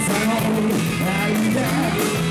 朝を泣いて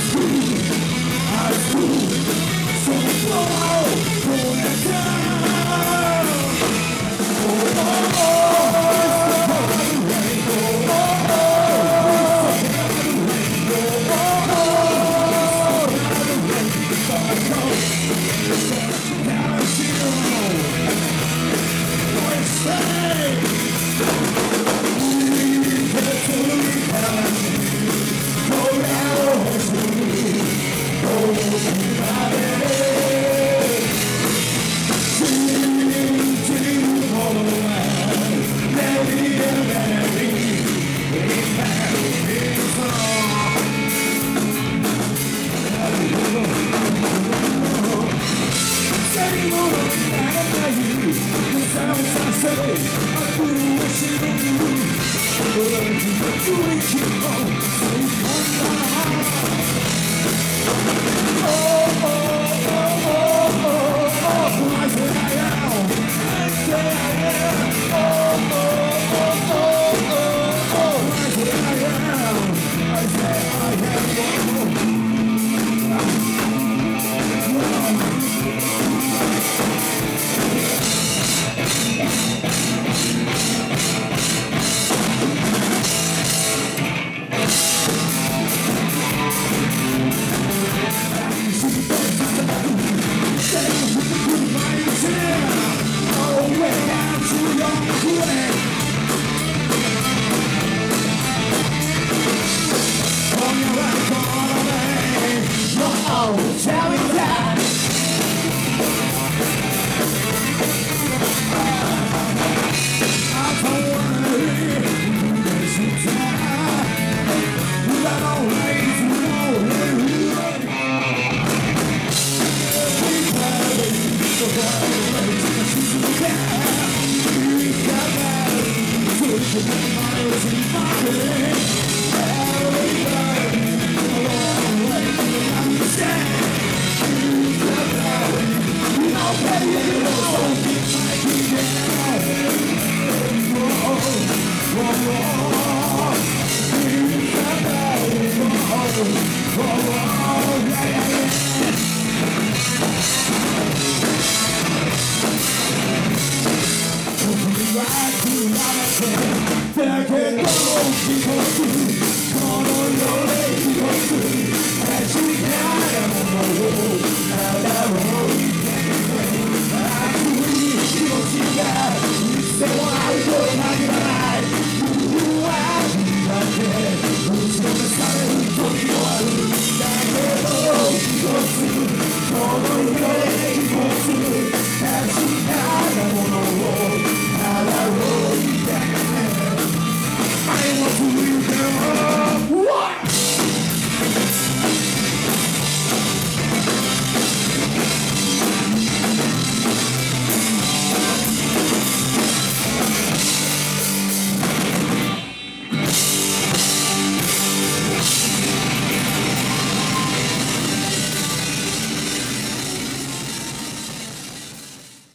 scream, I scream, so slow, pull it down. Yeah. There can go people.